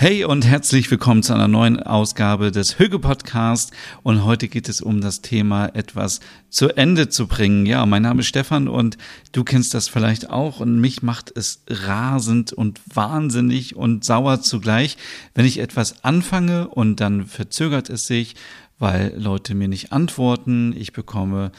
Hey und herzlich willkommen zu einer neuen Ausgabe des Hüge Podcast. Und heute geht es um das Thema etwas zu Ende zu bringen. Ja, mein Name ist Stefan und du kennst das vielleicht auch. Und mich macht es rasend und wahnsinnig und sauer zugleich, wenn ich etwas anfange und dann verzögert es sich, weil Leute mir nicht antworten, ich bekomme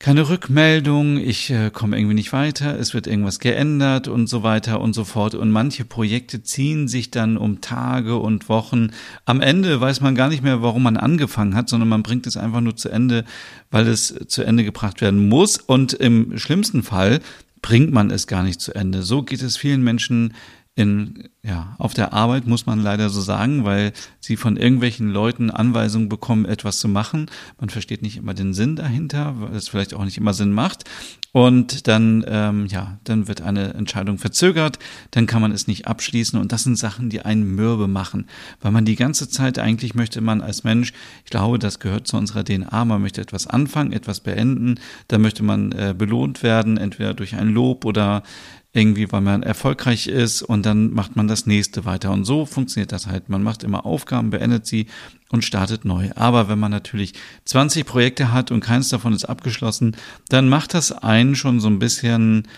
keine Rückmeldung, ich äh, komme irgendwie nicht weiter, es wird irgendwas geändert und so weiter und so fort. Und manche Projekte ziehen sich dann um Tage und Wochen. Am Ende weiß man gar nicht mehr, warum man angefangen hat, sondern man bringt es einfach nur zu Ende, weil es zu Ende gebracht werden muss. Und im schlimmsten Fall bringt man es gar nicht zu Ende. So geht es vielen Menschen in, ja, auf der Arbeit, muss man leider so sagen, weil sie von irgendwelchen Leuten Anweisungen bekommen, etwas zu machen. Man versteht nicht immer den Sinn dahinter, weil es vielleicht auch nicht immer Sinn macht. Und dann, ähm, ja, dann wird eine Entscheidung verzögert, dann kann man es nicht abschließen. Und das sind Sachen, die einen mürbe machen, weil man die ganze Zeit eigentlich möchte man als Mensch, ich glaube, das gehört zu unserer DNA, man möchte etwas anfangen, etwas beenden, dann möchte man äh, belohnt werden, entweder durch ein Lob oder irgendwie, weil man erfolgreich ist und dann macht man das nächste weiter. Und so funktioniert das halt. Man macht immer Aufgaben, beendet sie und startet neu. Aber wenn man natürlich 20 Projekte hat und keins davon ist abgeschlossen, dann macht das einen schon so ein bisschen,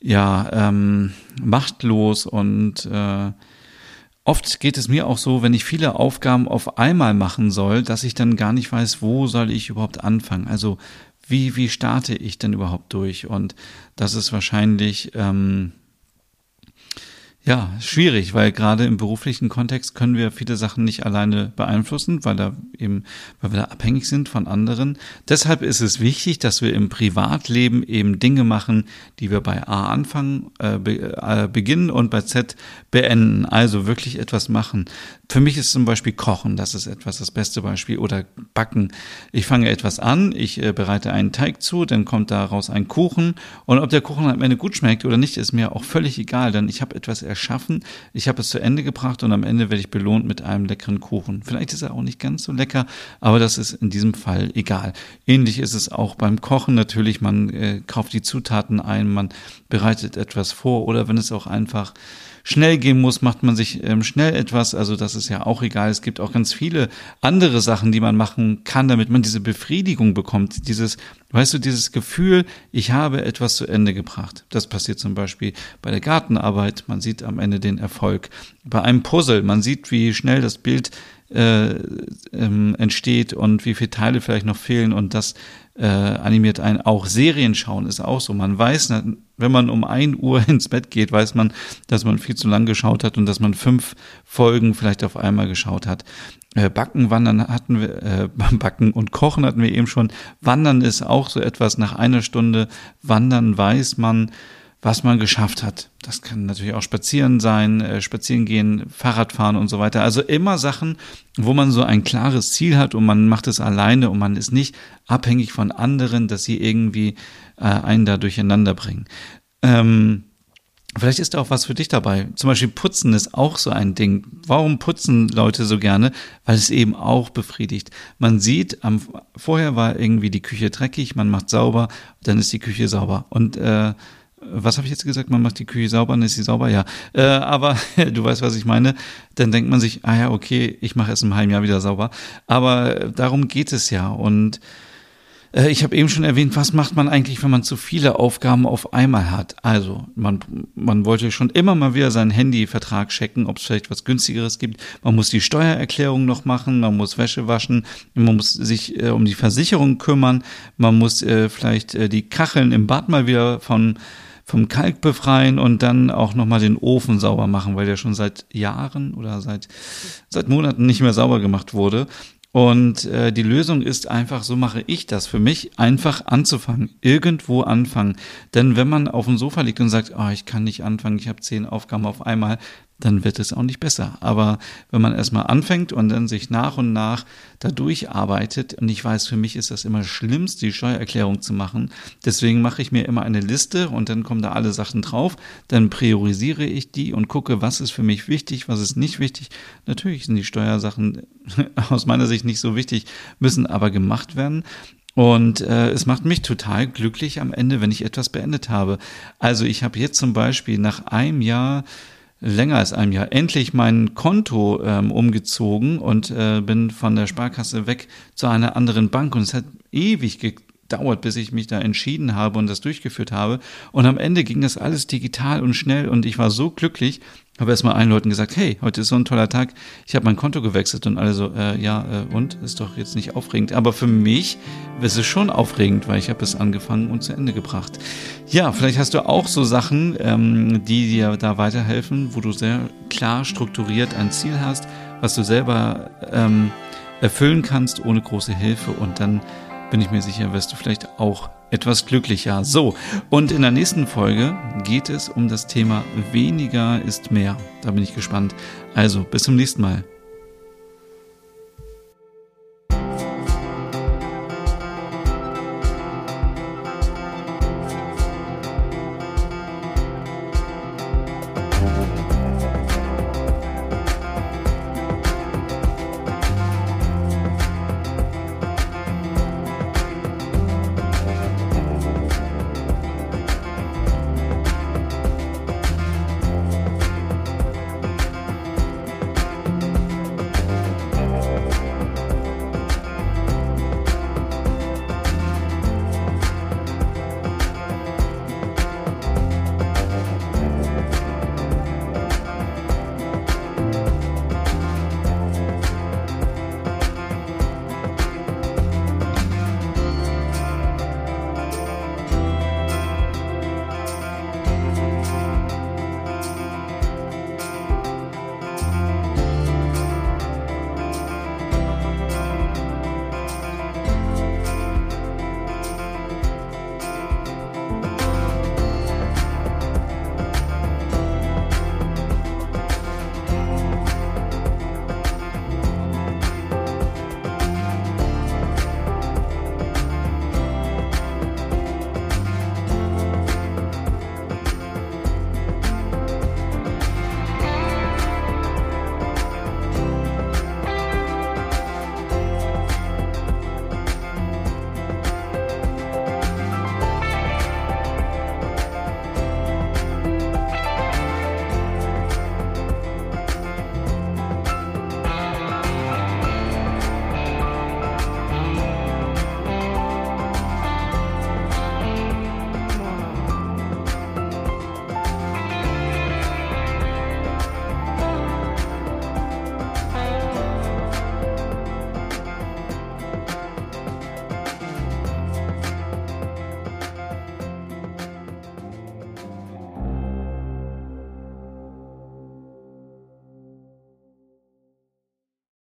ja, ähm, machtlos und äh, Oft geht es mir auch so, wenn ich viele Aufgaben auf einmal machen soll, dass ich dann gar nicht weiß, wo soll ich überhaupt anfangen. Also wie, wie starte ich denn überhaupt durch? Und das ist wahrscheinlich ähm, ja, schwierig, weil gerade im beruflichen Kontext können wir viele Sachen nicht alleine beeinflussen, weil da eben, weil wir da abhängig sind von anderen. Deshalb ist es wichtig, dass wir im Privatleben eben Dinge machen, die wir bei A anfangen, äh, äh, beginnen und bei Z beenden. Also wirklich etwas machen. Für mich ist zum Beispiel Kochen, das ist etwas das beste Beispiel oder Backen. Ich fange etwas an, ich äh, bereite einen Teig zu, dann kommt daraus ein Kuchen und ob der Kuchen am Ende gut schmeckt oder nicht, ist mir auch völlig egal, denn ich habe etwas erschaffen, ich habe es zu Ende gebracht und am Ende werde ich belohnt mit einem leckeren Kuchen. Vielleicht ist er auch nicht ganz so lecker, aber das ist in diesem Fall egal. Ähnlich ist es auch beim Kochen natürlich, man äh, kauft die Zutaten ein, man bereitet etwas vor oder wenn es auch einfach schnell gehen muss, macht man sich ähm, schnell etwas. Also das ist ja auch egal. Es gibt auch ganz viele andere Sachen, die man machen kann, damit man diese Befriedigung bekommt. Dieses, weißt du, dieses Gefühl, ich habe etwas zu Ende gebracht. Das passiert zum Beispiel bei der Gartenarbeit. Man sieht am Ende den Erfolg. Bei einem Puzzle, man sieht, wie schnell das Bild äh, ähm, entsteht und wie viele Teile vielleicht noch fehlen und das äh, animiert ein. Auch Serien schauen ist auch so. Man weiß, wenn man um ein Uhr ins Bett geht, weiß man, dass man viel zu lang geschaut hat und dass man fünf Folgen vielleicht auf einmal geschaut hat. Äh, Backen, Wandern hatten wir, äh, Backen und Kochen hatten wir eben schon. Wandern ist auch so etwas nach einer Stunde. Wandern weiß man, was man geschafft hat. Das kann natürlich auch Spazieren sein, äh, Spazieren gehen, Fahrradfahren und so weiter. Also immer Sachen, wo man so ein klares Ziel hat und man macht es alleine und man ist nicht abhängig von anderen, dass sie irgendwie äh, einen da durcheinander bringen. Ähm, Vielleicht ist da auch was für dich dabei. Zum Beispiel Putzen ist auch so ein Ding. Warum putzen Leute so gerne? Weil es eben auch befriedigt. Man sieht, am, vorher war irgendwie die Küche dreckig, man macht sauber, dann ist die Küche sauber. Und äh, was habe ich jetzt gesagt? Man macht die Küche sauber, dann ist sie sauber, ja. Äh, aber du weißt, was ich meine. Dann denkt man sich, ah ja, okay, ich mache es im halben Jahr wieder sauber. Aber darum geht es ja. Und äh, ich habe eben schon erwähnt, was macht man eigentlich, wenn man zu viele Aufgaben auf einmal hat? Also, man, man wollte schon immer mal wieder seinen Handyvertrag checken, ob es vielleicht was günstigeres gibt. Man muss die Steuererklärung noch machen, man muss Wäsche waschen, man muss sich äh, um die Versicherung kümmern, man muss äh, vielleicht äh, die Kacheln im Bad mal wieder von vom Kalk befreien und dann auch nochmal den Ofen sauber machen, weil der schon seit Jahren oder seit, seit Monaten nicht mehr sauber gemacht wurde. Und äh, die Lösung ist einfach, so mache ich das für mich, einfach anzufangen, irgendwo anfangen. Denn wenn man auf dem Sofa liegt und sagt, oh, ich kann nicht anfangen, ich habe zehn Aufgaben auf einmal, dann wird es auch nicht besser. Aber wenn man erstmal anfängt und dann sich nach und nach da durcharbeitet, und ich weiß, für mich ist das immer schlimmst, die Steuererklärung zu machen. Deswegen mache ich mir immer eine Liste und dann kommen da alle Sachen drauf. Dann priorisiere ich die und gucke, was ist für mich wichtig, was ist nicht wichtig. Natürlich sind die Steuersachen aus meiner Sicht nicht so wichtig, müssen aber gemacht werden. Und äh, es macht mich total glücklich am Ende, wenn ich etwas beendet habe. Also ich habe jetzt zum Beispiel nach einem Jahr länger als einem Jahr. Endlich mein Konto ähm, umgezogen und äh, bin von der Sparkasse weg zu einer anderen Bank und es hat ewig gedauert, bis ich mich da entschieden habe und das durchgeführt habe und am Ende ging das alles digital und schnell und ich war so glücklich habe erstmal allen Leuten gesagt, hey, heute ist so ein toller Tag, ich habe mein Konto gewechselt und alle so, äh, ja, äh, und? Ist doch jetzt nicht aufregend. Aber für mich ist es schon aufregend, weil ich habe es angefangen und zu Ende gebracht. Ja, vielleicht hast du auch so Sachen, ähm, die dir da weiterhelfen, wo du sehr klar strukturiert ein Ziel hast, was du selber ähm, erfüllen kannst ohne große Hilfe und dann bin ich mir sicher, wirst du vielleicht auch etwas glücklicher. So, und in der nächsten Folge geht es um das Thema weniger ist mehr. Da bin ich gespannt. Also, bis zum nächsten Mal.